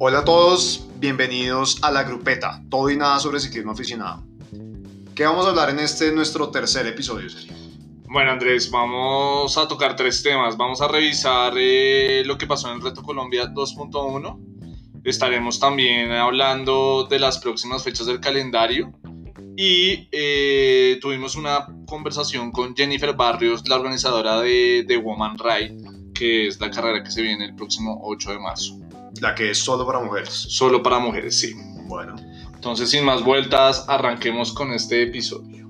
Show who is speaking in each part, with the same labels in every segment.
Speaker 1: Hola a todos, bienvenidos a La Grupeta, todo y nada sobre ciclismo aficionado. ¿Qué vamos a hablar en este nuestro tercer episodio, Sergio?
Speaker 2: Bueno, Andrés, vamos a tocar tres temas. Vamos a revisar eh, lo que pasó en el Reto Colombia 2.1. Estaremos también hablando de las próximas fechas del calendario. Y eh, tuvimos una conversación con Jennifer Barrios, la organizadora de, de Woman Ride, que es la carrera que se viene el próximo 8 de marzo.
Speaker 1: La que es solo para mujeres.
Speaker 2: Solo para mujeres, sí.
Speaker 1: Bueno,
Speaker 2: Entonces, sin más vueltas, arranquemos con este episodio.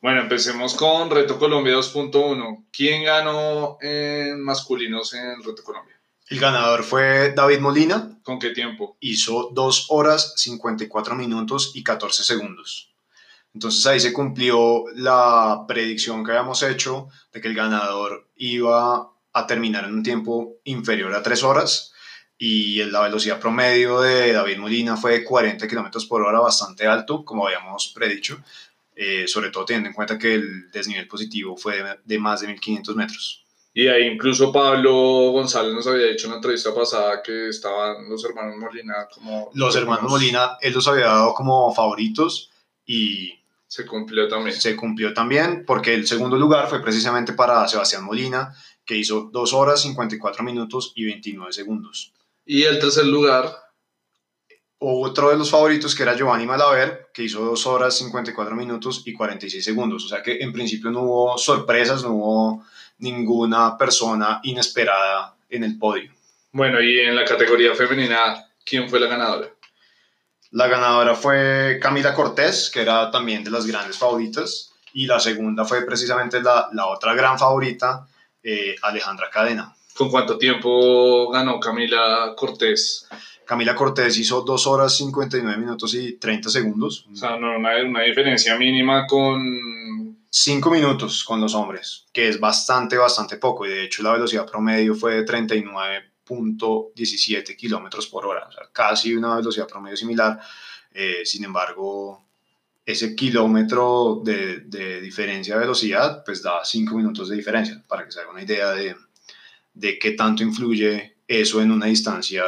Speaker 2: Bueno, empecemos con Reto Colombia 2.1. ¿Quién ganó en masculinos en Reto Colombia?
Speaker 1: el ganador fue David Molina,
Speaker 2: ¿Con qué tiempo?
Speaker 1: hizo 2 horas 54 minutos y 14 segundos. Entonces ahí se cumplió la predicción que habíamos hecho de que el ganador iba a terminar en un tiempo inferior a 3 horas y la velocidad promedio de David Molina fue de 40 kilómetros por hora, bastante alto, como habíamos predicho, eh, sobre todo teniendo en cuenta que el desnivel positivo fue de, de más de 1500 metros.
Speaker 2: Y ahí incluso Pablo González nos había dicho en la entrevista pasada que estaban los hermanos Molina como...
Speaker 1: Los hermanos Molina, él los había dado como favoritos y
Speaker 2: Se cumplió también.
Speaker 1: se cumplió también porque el segundo lugar fue precisamente para Sebastián Molina, que hizo 2 horas 54 minutos y 29 segundos.
Speaker 2: Y el tercer lugar,
Speaker 1: Otro de los favoritos que era Giovanni Malaver, que hizo 2 horas 54 minutos y 46 segundos. O sea que en principio no hubo sorpresas, no hubo ninguna persona inesperada en el podio.
Speaker 2: bueno, y en la categoría femenina, ¿quién fue la ganadora?
Speaker 1: La ganadora fue Camila Cortés, que era también de las grandes favoritas. Y la segunda fue precisamente la, la otra gran favorita, eh, Alejandra Cadena.
Speaker 2: ¿Con cuánto tiempo ganó Camila Cortés?
Speaker 1: Camila Cortés hizo 2 horas 59 minutos y 30 segundos.
Speaker 2: O sea, no, una, una diferencia mínima con...
Speaker 1: 5 minutos con los hombres, que es bastante, bastante poco. Y de hecho la velocidad promedio fue de 39.17 kilómetros por hora. O sea, casi una velocidad promedio similar. Eh, sin embargo, ese kilómetro de, de diferencia de velocidad, pues da 5 minutos de diferencia, para que se haga una idea de, de qué tanto influye eso en una distancia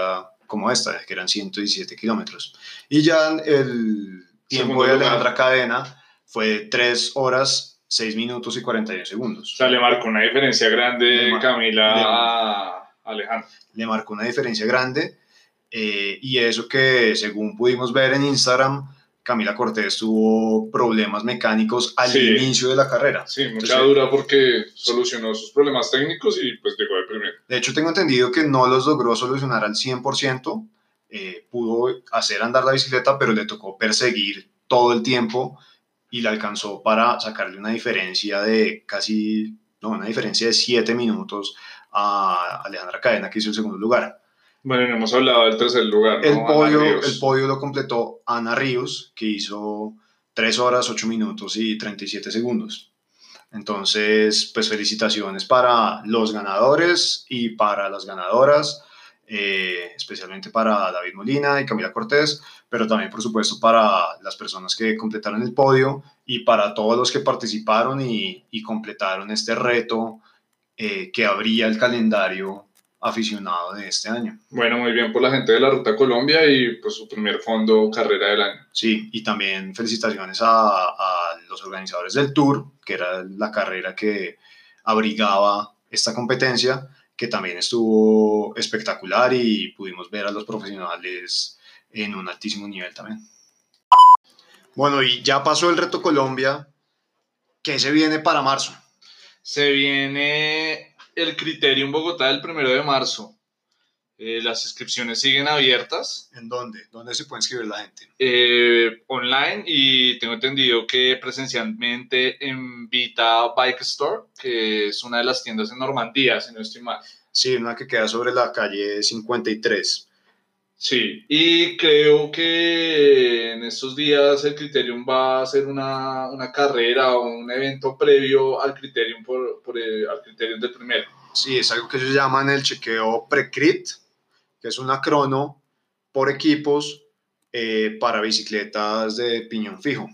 Speaker 1: como esta, que eran 117 kilómetros. Y ya el tiempo de
Speaker 2: lugar.
Speaker 1: Alejandra Cadena fue de 3 horas, 6 minutos y 41 segundos.
Speaker 2: O sea, le marcó una diferencia grande Camila
Speaker 1: le-
Speaker 2: a Alejandra.
Speaker 1: Le marcó una diferencia grande. eh, y eso que, según pudimos ver en Instagram, Camila Cortés tuvo problemas mecánicos al
Speaker 2: Sí.
Speaker 1: inicio de la carrera.
Speaker 2: Sí, mucha
Speaker 1: Entonces-
Speaker 2: dura porque solucionó sus problemas técnicos y pues llegó de primero.
Speaker 1: De hecho, tengo entendido que no los logró solucionar al 100%. eh, pudo hacer andar la bicicleta, pero le tocó perseguir todo el tiempo y le alcanzó para sacarle una diferencia de casi, no, una diferencia de 7 minutos a Alejandra Cadena, que hizo el segundo lugar.
Speaker 2: Bueno, no hemos hablado del tercer lugar, ¿no?
Speaker 1: El podio, el podio lo completó Ana Ríos, que hizo 3 horas, 8 minutos y 37 segundos. Entonces, pues felicitaciones para los ganadores y para las ganadoras, eh, especialmente para David Molina y Camila Cortés, pero también, por supuesto, para las personas que completaron el podio y para todos los que participaron y, y completaron este reto eh, que abría el calendario aficionado de este año.
Speaker 2: Bueno, muy bien por la gente de la Ruta Colombia y pues su primer fondo carrera del año.
Speaker 1: Sí, y también felicitaciones a, a los organizadores del Tour, que era la carrera que abrigaba esta competencia, que también estuvo espectacular y pudimos ver a los profesionales en un altísimo nivel también. Bueno, y ya pasó el reto Colombia. ¿Qué se viene para marzo?
Speaker 2: Se viene el Criterium Bogotá el primero de marzo. Eh, las inscripciones siguen abiertas
Speaker 1: ¿En dónde? ¿Dónde se puede inscribir la gente?
Speaker 2: eh, online y tengo entendido que presencialmente en Vita Bike Store, que es una de las tiendas en Normandía, si no estoy mal.
Speaker 1: Sí, una que queda sobre la calle 53.
Speaker 2: Sí, y creo que en estos días el Criterium va a hacer una, una carrera o un evento previo al Criterium, por, por el, al Criterium del primero.
Speaker 1: Sí, es algo que ellos llaman el chequeo pre-crit, que es una crono por equipos eh, para bicicletas de piñón fijo.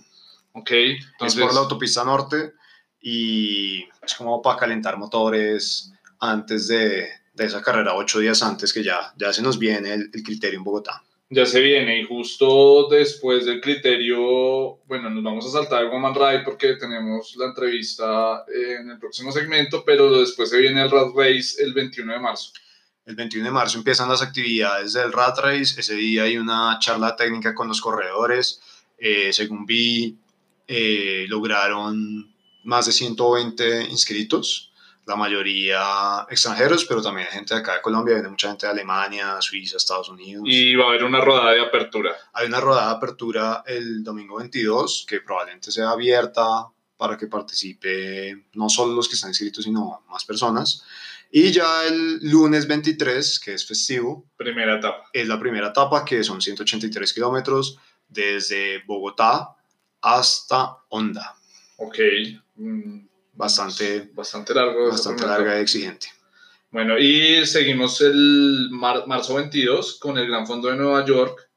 Speaker 2: Ok,
Speaker 1: es
Speaker 2: entonces,
Speaker 1: por la autopista norte y es como para calentar motores antes de, de esa carrera, ocho días antes, que ya, ya se nos viene el, el criterio en Bogotá.
Speaker 2: Ya se viene y justo después del criterio, bueno, nos vamos a saltar el Woman Ride porque tenemos la entrevista en el próximo segmento, pero después se viene el Rat Race el 21 de marzo.
Speaker 1: El 21 de marzo empiezan las actividades del Rat Race. Ese día hay una charla técnica con los corredores. Eh, según vi, eh, lograron más de 120 inscritos la mayoría extranjeros, pero también gente de acá de Colombia, viene mucha gente de Alemania, Suiza, Estados Unidos.
Speaker 2: Y va a haber una rodada de apertura.
Speaker 1: Hay una rodada de apertura el domingo 22, que probablemente sea abierta para que participe no solo los que están inscritos, sino más personas. Y ya el lunes 23, que es festivo.
Speaker 2: Primera etapa.
Speaker 1: Es la primera etapa, que son 183 kilómetros desde Bogotá hasta Honda.
Speaker 2: Ok. Mm,
Speaker 1: bastante,
Speaker 2: bastante largo.
Speaker 1: Bastante larga y exigente.
Speaker 2: Bueno, y seguimos el marzo 22 con el Gran Fondo de Nueva York.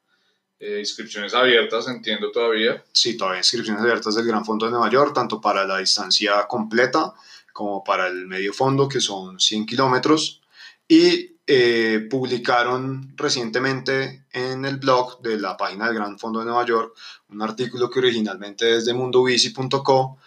Speaker 2: Eh, inscripciones abiertas, entiendo todavía.
Speaker 1: Sí, todavía inscripciones abiertas del Gran Fondo de Nueva York, tanto para la distancia completa como para el medio fondo, que son 100 kilómetros. Y eh, publicaron recientemente en el blog de la página del Gran Fondo de Nueva York un artículo que originalmente es de mundobici.co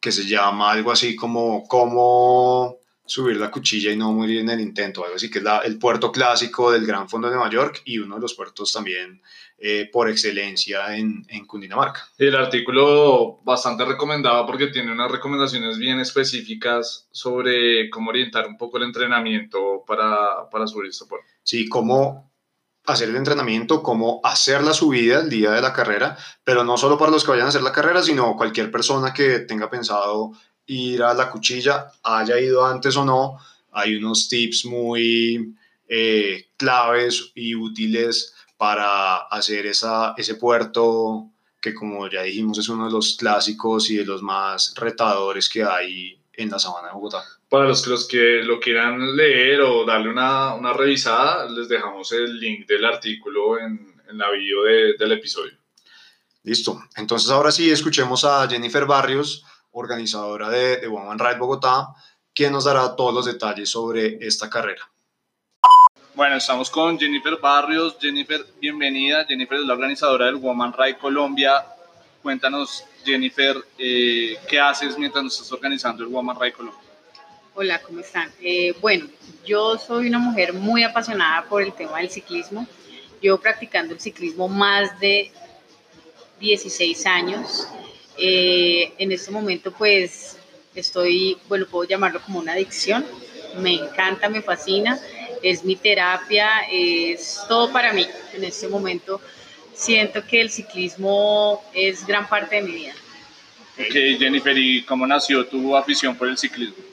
Speaker 1: que se llama algo así como cómo subir la cuchilla y no morir en el intento, algo así que es el puerto clásico del Gran Fondo de Nueva York y uno de los puertos también eh, por excelencia en, en Cundinamarca.
Speaker 2: El artículo bastante recomendado porque tiene unas recomendaciones bien específicas sobre cómo orientar un poco el entrenamiento para, para subir este puerto.
Speaker 1: Sí, cómo hacer el entrenamiento, cómo hacer la subida el día de la carrera, pero no solo para los que vayan a hacer la carrera, sino cualquier persona que tenga pensado ir a la cuchilla, haya ido antes o no, hay unos tips muy eh, claves y útiles para hacer esa, ese puerto que como ya dijimos es uno de los clásicos y de los más retadores que hay en la sabana de Bogotá.
Speaker 2: Para los que, los que lo quieran leer o darle una, una revisada, les dejamos el link del artículo en, en la bio de, del episodio.
Speaker 1: Listo. Entonces ahora sí escuchemos a Jennifer Barrios, organizadora de, de Woman Ride Bogotá, quien nos dará todos los detalles sobre esta carrera.
Speaker 2: Bueno, estamos con Jennifer Barrios. Jennifer, bienvenida. Jennifer es la organizadora del Woman Ride Colombia. Cuéntanos Jennifer, eh, ¿qué haces mientras nos estás organizando el Woman Ride Colombia?
Speaker 3: Hola, ¿cómo están? Eh, bueno, yo soy una mujer muy apasionada por el tema del ciclismo. Llevo practicando el ciclismo más de 16 años. Eh, en este momento, pues, estoy, bueno, puedo llamarlo como una adicción. Me encanta, me fascina. Es mi terapia, es todo para mí en este momento siento que el ciclismo es gran parte de mi vida.
Speaker 2: Ok, Jennifer, ¿y cómo nació tu afición por el ciclismo?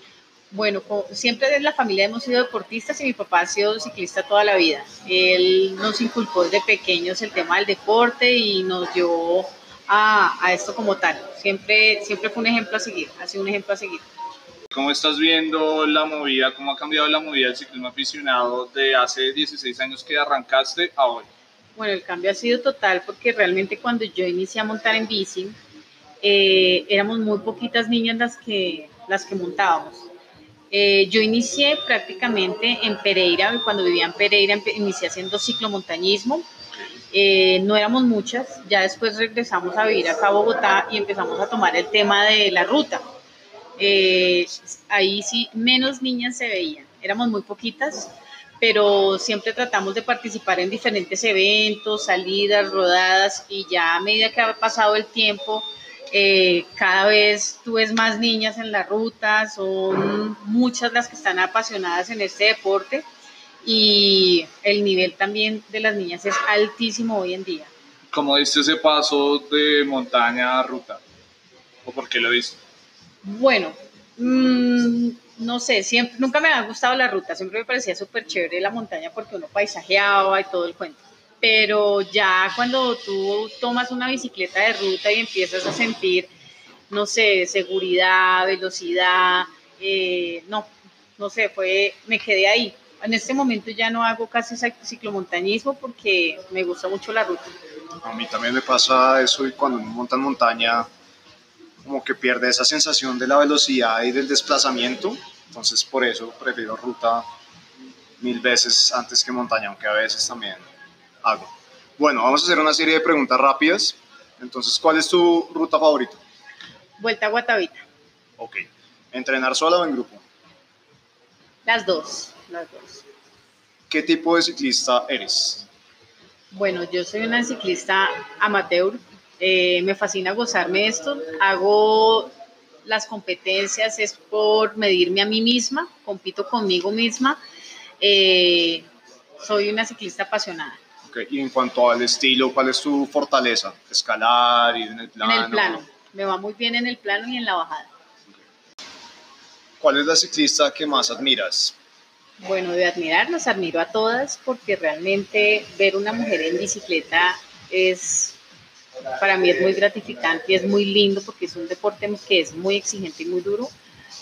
Speaker 3: Bueno, siempre en la familia hemos sido deportistas y mi papá ha sido ciclista toda la vida. Él nos inculcó desde pequeños el tema del deporte y nos llevó a, a esto como tal. Siempre, siempre fue un ejemplo a seguir, ha sido un ejemplo a seguir.
Speaker 2: ¿Cómo estás viendo la movida, cómo ha cambiado la movida del ciclismo aficionado de hace 16 años que arrancaste a hoy?
Speaker 3: Bueno, el cambio ha sido total porque realmente cuando yo inicié a montar en bici, eh, éramos muy poquitas niñas las que, las que montábamos. Eh, yo inicié prácticamente en Pereira, cuando vivía en Pereira inicié haciendo ciclomontañismo. Eh, no éramos muchas, ya después regresamos a vivir acá a Bogotá y empezamos a tomar el tema de la ruta. ahí sí, menos niñas se veían, éramos muy poquitas pero siempre tratamos de participar en diferentes eventos, salidas, rodadas y ya a medida que ha pasado el tiempo, eh, cada vez tú ves más niñas en la ruta, son muchas las que están apasionadas en este deporte y el nivel también de las niñas es altísimo hoy en día.
Speaker 2: ¿Cómo diste ese paso de montaña a ruta? ¿O por qué lo diste?
Speaker 3: Bueno, mmm, no sé, siempre, nunca me ha gustado la ruta, siempre me parecía súper chévere la montaña porque uno paisajeaba y todo el cuento. Pero ya cuando tú tomas una bicicleta de ruta y empiezas a sentir, no sé, seguridad, velocidad, eh, no, no sé, fue, me quedé ahí. En este momento ya no hago casi ciclomontañismo porque me gusta mucho la ruta.
Speaker 1: A mí también me pasa eso y cuando uno monta en montaña como que pierde esa sensación de la velocidad y del desplazamiento Entonces por eso prefiero ruta mil veces antes que montaña, aunque a veces también hago. Bueno, vamos a hacer una serie de preguntas rápidas. Entonces, ¿cuál es tu ruta favorita?
Speaker 3: Vuelta a Guatavita.
Speaker 1: Ok. ¿Entrenar sola o en grupo?
Speaker 3: Las dos, las dos.
Speaker 1: ¿Qué tipo de ciclista eres?
Speaker 3: Bueno, yo soy una ciclista amateur. Eh, me fascina gozarme esto. Hago las competencias es por medirme a mí misma, compito conmigo misma. Eh, soy una ciclista apasionada.
Speaker 1: Okay. Y en cuanto al estilo, ¿cuál es tu fortaleza? ¿Escalar, ir en el plano?
Speaker 3: En el plano. Me va muy bien en el plano y en la bajada.
Speaker 1: ¿Cuál es la ciclista que más admiras?
Speaker 3: Bueno, de admirarlas, admiro a todas porque realmente ver una mujer en bicicleta es, para mí es muy gratificante y es muy lindo porque es un deporte que es muy exigente y muy duro.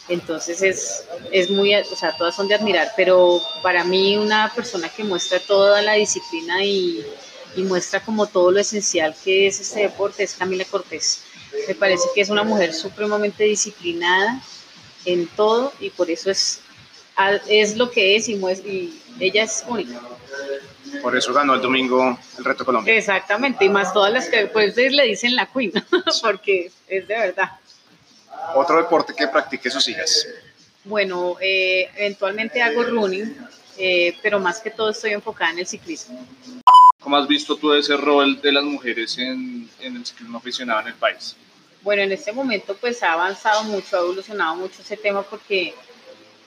Speaker 3: Entonces es, es muy, o sea, todas son de admirar, pero para mí una persona que muestra toda la disciplina y, y muestra como todo lo esencial que es este deporte es Camila Cortés. Me parece que es una mujer supremamente disciplinada en todo y por eso es, es lo que es y, y ella es única.
Speaker 1: Por eso ganó el domingo el Reto Colombia.
Speaker 3: Exactamente, y más todas las que pues le dicen la Queen, porque es de verdad.
Speaker 1: ¿Otro deporte que practique sus hijas?
Speaker 3: Bueno, eh, eventualmente hago running, eh, pero más que todo estoy enfocada en el ciclismo.
Speaker 2: ¿Cómo has visto tú ese rol de las mujeres en, en el ciclismo aficionado en el país?
Speaker 3: Bueno, en este momento pues ha avanzado mucho, ha evolucionado mucho ese tema porque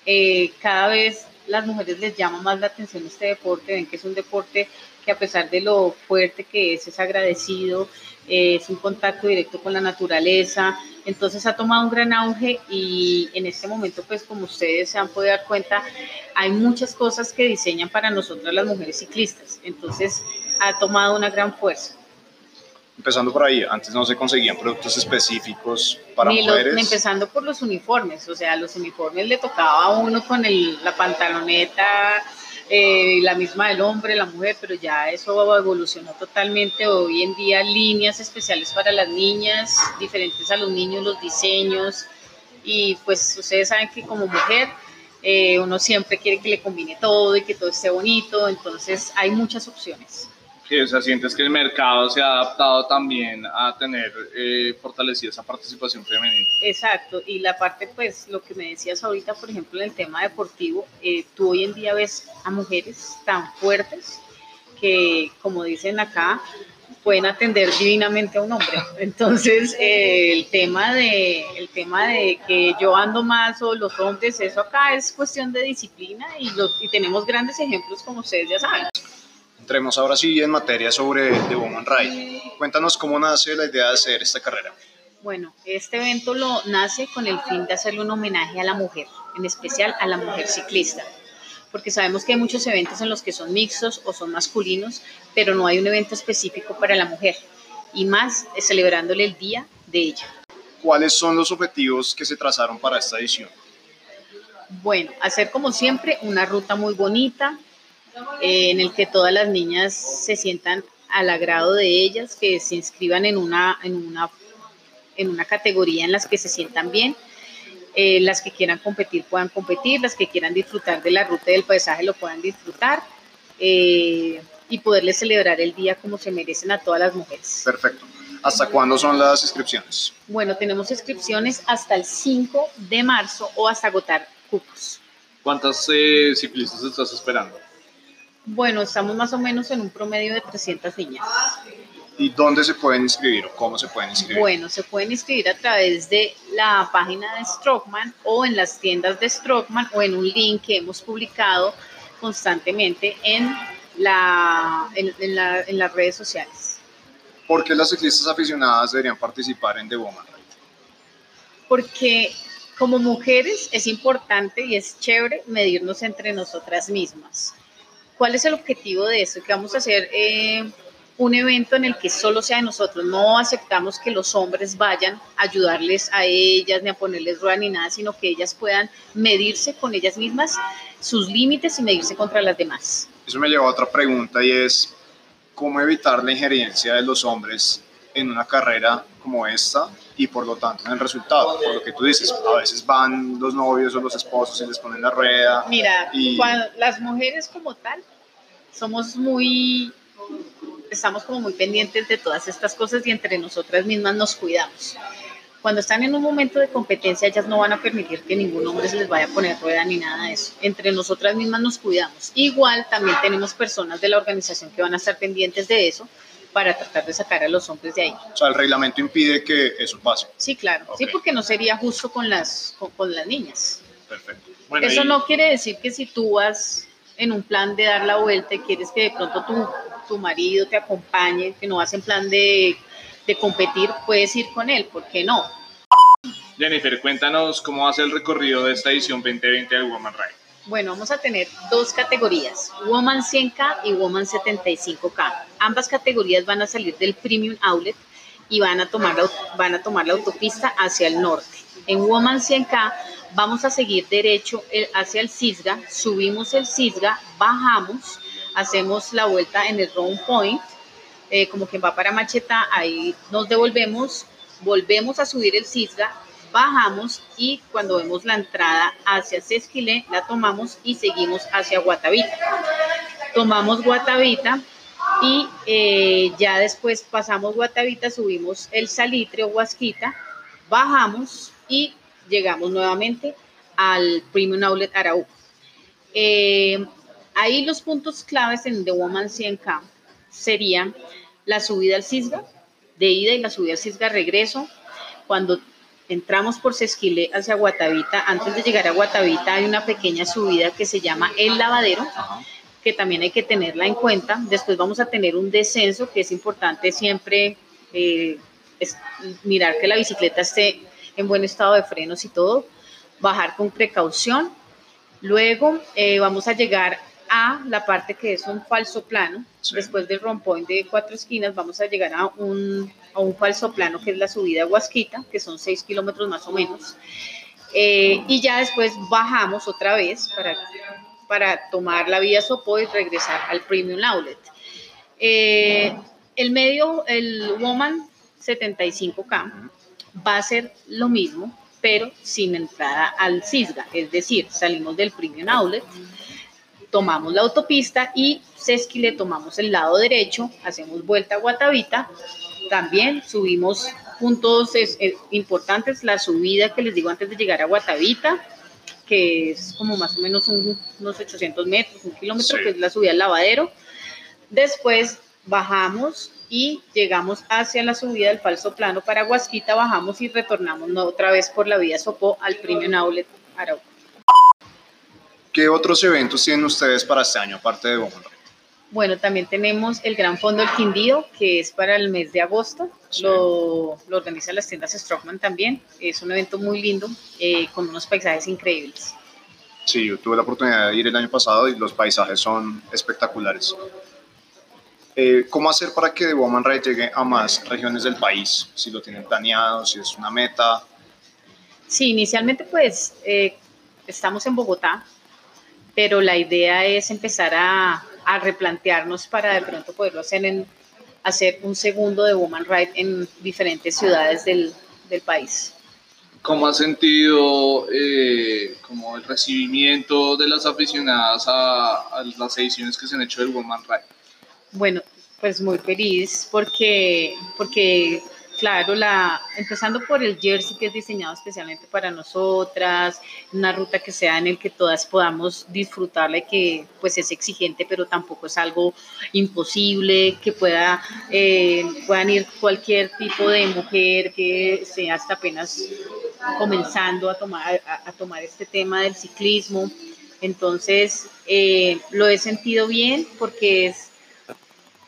Speaker 3: eh, cada vez las mujeres les llama más la atención este deporte, ven que es un deporte que a pesar de lo fuerte que es, es agradecido, eh, es un contacto directo con la naturaleza, entonces ha tomado un gran auge y en este momento, pues como ustedes se han podido dar cuenta, hay muchas cosas que diseñan para nosotras las mujeres ciclistas, entonces ha tomado una gran fuerza.
Speaker 1: Empezando por ahí, antes no se conseguían productos específicos para
Speaker 3: Ni
Speaker 1: mujeres.
Speaker 3: Los, empezando por los uniformes, o sea, los uniformes le tocaba a uno con el, la pantaloneta, eh, la misma del hombre, la mujer, pero ya eso evolucionó totalmente. Hoy en día líneas especiales para las niñas, diferentes a los niños, los diseños. Y pues ustedes saben que como mujer eh, uno siempre quiere que le combine todo y que todo esté bonito, entonces hay muchas opciones.
Speaker 2: Sí, o sea, sientes que el mercado se ha adaptado también a tener eh, fortalecida esa participación femenina.
Speaker 3: Exacto, y la parte, pues, lo que me decías ahorita, por ejemplo, en el tema deportivo, eh, tú hoy en día ves a mujeres tan fuertes que, como dicen acá, pueden atender divinamente a un hombre. Entonces, eh, el, tema de, el tema de que yo ando más o los hombres, eso acá es cuestión de disciplina y, lo, y tenemos grandes ejemplos, como ustedes ya saben.
Speaker 1: Entremos ahora sí en materia sobre The Woman Ride. Cuéntanos cómo nace la idea de hacer esta carrera.
Speaker 3: Bueno, este evento lo nace con el fin de hacerle un homenaje a la mujer, en especial a la mujer ciclista, porque sabemos que hay muchos eventos en los que son mixtos o son masculinos, pero no hay un evento específico para la mujer, y más celebrándole el día de ella.
Speaker 1: ¿Cuáles son los objetivos que se trazaron para esta edición?
Speaker 3: Bueno, hacer como siempre una ruta muy bonita, eh, en el que todas las niñas se sientan al agrado de ellas, que se inscriban en una, en una, en una categoría en las que se sientan bien. Eh, las que quieran competir puedan competir, las que quieran disfrutar de la ruta y del paisaje lo puedan disfrutar eh, y poderles celebrar el día como se merecen a todas las mujeres.
Speaker 1: Perfecto. ¿Hasta cuándo son las inscripciones?
Speaker 3: Bueno, tenemos inscripciones hasta el 5 de marzo o hasta agotar cupos.
Speaker 2: ¿Cuántas eh, ciclistas estás esperando?
Speaker 3: Bueno, estamos más o menos en un promedio de 300 niñas.
Speaker 1: ¿Y dónde se pueden inscribir o cómo se pueden inscribir?
Speaker 3: Bueno, se pueden inscribir a través de la página de Strockman o en las tiendas de Strockman o en un link que hemos publicado constantemente en, la, en, en, la, en las redes sociales.
Speaker 1: ¿Por qué las ciclistas aficionadas deberían participar en The Woman Ride?
Speaker 3: Porque como mujeres es importante y es chévere medirnos entre nosotras mismas. ¿Cuál es el objetivo de esto? Que vamos a hacer eh, un evento en el que solo sea de nosotros. No aceptamos que los hombres vayan a ayudarles a ellas, ni a ponerles rueda ni nada, sino que ellas puedan medirse con ellas mismas sus límites y medirse contra las demás.
Speaker 1: Eso me lleva a otra pregunta y es, ¿cómo evitar la injerencia de los hombres en una carrera como esta y por lo tanto en el resultado, por lo que tú dices, a veces van los novios o los esposos y les ponen la rueda.
Speaker 3: Mira, las mujeres como tal somos muy, estamos como muy pendientes de todas estas cosas y entre nosotras mismas nos cuidamos. Cuando están en un momento de competencia, ellas no van a permitir que ningún hombre se les vaya a poner rueda ni nada de eso. Entre nosotras mismas nos cuidamos. Igual también tenemos personas de la organización que van a estar pendientes de eso para tratar de sacar a los hombres de ahí.
Speaker 1: O sea, el reglamento impide que eso pase.
Speaker 3: Sí, claro. Sí, porque no sería justo con las, con, las niñas. Perfecto. eso no quiere decir que si tú vas en un plan de dar la vuelta y quieres que de pronto tu, tu marido te acompañe, que no vas en plan de de competir, puedes ir con él, ¿por qué no?
Speaker 2: Jennifer, cuéntanos cómo va a ser el recorrido de esta edición 2020 del Woman Ride.
Speaker 3: Bueno, vamos a tener dos categorías, Woman 100K y Woman 75K. Ambas categorías van a salir del Premium Outlet y van a tomar la, van a tomar la autopista hacia el norte. En Woman 100K vamos a seguir derecho hacia el Cisga, subimos el Cisga, bajamos, hacemos la vuelta en el Round Point eh, como quien va para Macheta, ahí nos devolvemos, volvemos a subir el Cisga, bajamos y cuando vemos la entrada hacia Sesquilé, la tomamos y seguimos hacia Guatavita. Tomamos Guatavita y eh, ya después pasamos Guatavita, subimos el Salitre o Huasquita, bajamos y llegamos nuevamente al Premium Outlet Arauco. Eh, ahí los puntos claves en The Woman 100K sería la subida al Cisga, de ida y la subida al Cisga regreso. Cuando entramos por Sesquilé hacia Guatavita, antes de llegar a Guatavita hay una pequeña subida que se llama El Lavadero, que también hay que tenerla en cuenta. Después vamos a tener un descenso, que es importante siempre eh, mirar que la bicicleta esté en buen estado de frenos y todo, bajar con precaución. Luego eh, vamos a llegar a la parte que es un falso plano. Después del rompón de cuatro esquinas vamos a llegar a un, a un falso plano que es la subida a Huasquita, que son seis kilómetros más o menos. Eh, y ya después bajamos otra vez para, para tomar la vía Sopo y regresar al Premium Outlet. Eh, el medio, el Woman 75K, va a ser lo mismo, pero sin entrada al Cisga, es decir, salimos del Premium Outlet tomamos la autopista y Sesquile tomamos el lado derecho, hacemos vuelta a Guatavita, también subimos puntos importantes, la subida que les digo antes de llegar a Guatavita, que es como más o menos unos 800 metros, un kilómetro, que es la subida al lavadero. Después bajamos y llegamos hacia la subida del falso plano para Huasquita, bajamos y retornamos otra vez por la vía Sopó al Premium Outlet Arauco.
Speaker 1: ¿Qué otros eventos tienen ustedes para este año, aparte de Woman
Speaker 3: Bueno, también tenemos el Gran Fondo del Quindío, que es para el mes de agosto. Lo, lo organizan las tiendas Strockman también. Es un evento muy lindo, eh, con unos paisajes increíbles.
Speaker 1: Sí, yo tuve la oportunidad de ir el año pasado y los paisajes son espectaculares. Eh, ¿Cómo hacer para que The Woman llegue a más regiones del país? Si lo tienen planeado, si es una meta.
Speaker 3: Sí, inicialmente pues eh, estamos en Bogotá, pero la idea es empezar a, a replantearnos para de pronto poderlo hacer, en, hacer un segundo de Woman Ride en diferentes ciudades del, del país.
Speaker 2: ¿Cómo ha sentido eh, como el recibimiento de las aficionadas a, a, las ediciones que se han hecho del Woman Ride?
Speaker 3: Bueno, pues muy feliz porque, porque Claro, la, empezando por el jersey que es diseñado especialmente para nosotras, una ruta que sea en el que todas podamos disfrutarla y que pues es exigente, pero tampoco es algo imposible, que pueda, eh, puedan ir cualquier tipo de mujer que sea hasta apenas comenzando a tomar, a, tomar este tema del ciclismo. Entonces, eh, lo he sentido bien porque es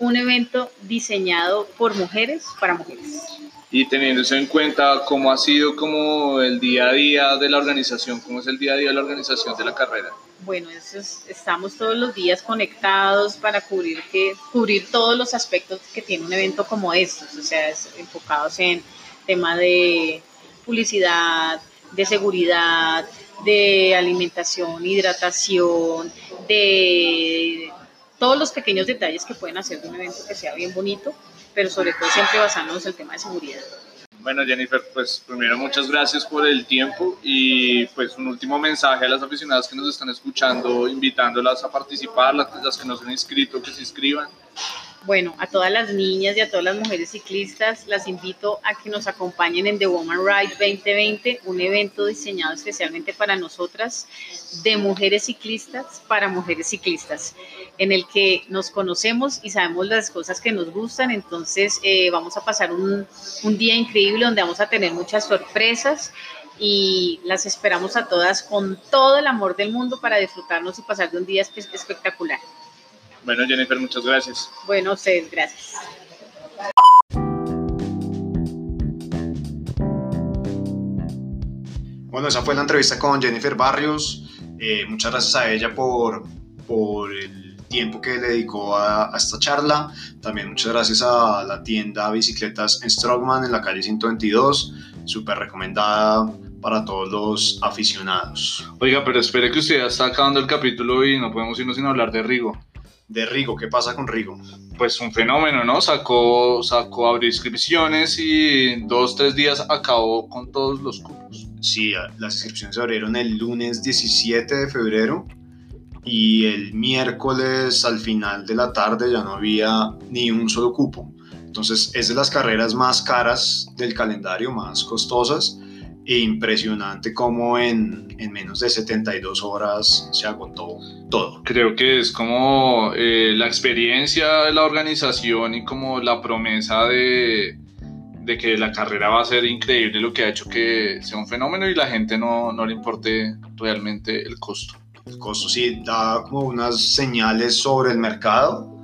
Speaker 3: un evento diseñado por mujeres para mujeres.
Speaker 2: Y teniendo eso en cuenta, ¿cómo ha sido como el día a día de la organización? ¿Cómo es el día a día de la organización de la carrera?
Speaker 3: Bueno, estamos todos los días conectados para cubrir, que, cubrir todos los aspectos que tiene un evento como estos, o sea, enfocados en tema de publicidad, de seguridad, de alimentación, hidratación, de todos los pequeños detalles que pueden hacer de un evento que sea bien bonito pero sobre todo siempre basándonos en el tema de seguridad.
Speaker 2: Bueno, Jennifer, pues primero muchas gracias por el tiempo y pues un último mensaje a las aficionadas que nos están escuchando, invitándolas a participar, las, que no se han inscrito, que se inscriban.
Speaker 3: Bueno, a todas las niñas y a todas las mujeres ciclistas las invito a que nos acompañen en The Woman Ride 2020, un evento diseñado especialmente para nosotras, de mujeres ciclistas para mujeres ciclistas, en el que nos conocemos y sabemos las cosas que nos gustan. Entonces eh, vamos a pasar un, un día increíble donde vamos a tener muchas sorpresas y las esperamos a todas con todo el amor del mundo para disfrutarnos y pasar de un día espe- espectacular.
Speaker 2: Bueno, Jennifer, muchas gracias.
Speaker 3: Bueno, ustedes, gracias.
Speaker 1: Bueno, esa fue la entrevista con Jennifer Barrios. Eh, muchas gracias a ella por, por el tiempo que le dedicó a, a esta charla. También muchas gracias a la tienda Bicicletas en Strongman en la calle 122. Súper recomendada para todos los aficionados.
Speaker 2: Oiga, pero espere que usted ya está acabando el capítulo y no podemos irnos sin hablar de Rigo.
Speaker 1: De Rigo, ¿qué pasa con Rigo?
Speaker 2: Pues un fenómeno, ¿no? Sacó, sacó, abrió inscripciones y en dos, tres días acabó con todos los cupos.
Speaker 1: Sí, las inscripciones se abrieron el lunes 17 de febrero y el miércoles al final de la tarde ya no había ni un solo cupo. Entonces es de las carreras más caras del calendario, más costosas impresionante como en, en menos de 72 horas se agotó todo.
Speaker 2: Creo que es como eh, la experiencia de la organización y como la promesa de, de que la carrera va a ser increíble lo que ha hecho que sea un fenómeno y la gente no, no le importe realmente el costo.
Speaker 1: El costo sí da como unas señales sobre el mercado,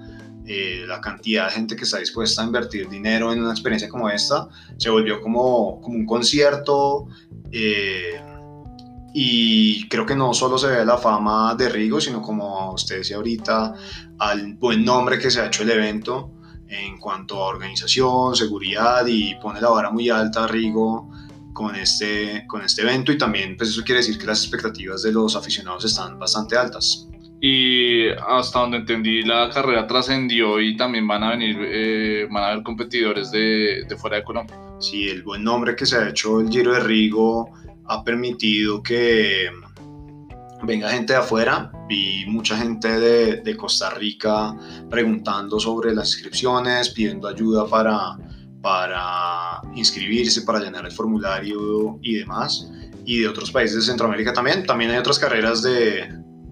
Speaker 1: eh, la cantidad de gente que está dispuesta a invertir dinero en una experiencia como esta, se volvió como, como un concierto eh, y creo que no solo se ve la fama de Rigo, sino como usted decía ahorita, al buen nombre que se ha hecho el evento en cuanto a organización, seguridad y pone la vara muy alta Rigo con este, con este evento y también pues eso quiere decir que las expectativas de los aficionados están bastante altas.
Speaker 2: Y hasta donde entendí, la carrera trascendió y también van a venir, eh, van a haber competidores de, de, fuera de Colombia.
Speaker 1: Sí, el buen nombre que se ha hecho el Giro de Rigo ha permitido que venga gente de afuera. Vi mucha gente de, de Costa Rica preguntando sobre las inscripciones, pidiendo ayuda para, para inscribirse, para llenar el formulario y demás. Y de otros países de Centroamérica también. También hay otras carreras de,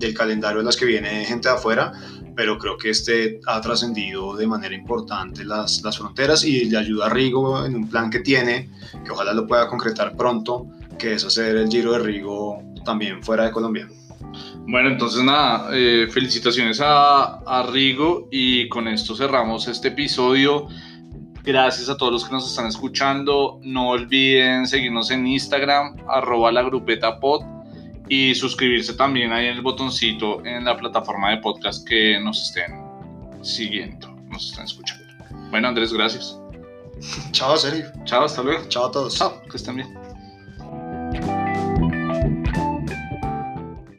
Speaker 1: del calendario en las que viene gente de afuera, pero creo que este ha trascendido de manera importante las, las fronteras y le ayuda a Rigo en un plan que tiene, que ojalá lo pueda concretar pronto, que es hacer el Giro de Rigo también fuera de Colombia.
Speaker 2: Bueno, entonces nada, eh, felicitaciones a, a Rigo y con esto cerramos este episodio. Gracias a todos los que nos están escuchando. No olviden seguirnos en Instagram, arroba la grupeta pod y suscribirse también ahí en el botoncito en la plataforma de podcast que nos estén siguiendo, nos estén escuchando. Bueno, Andrés, gracias.
Speaker 1: Chao, Serif.
Speaker 2: Chao, hasta luego.
Speaker 1: Chao a todos.
Speaker 2: Chao, que estén bien.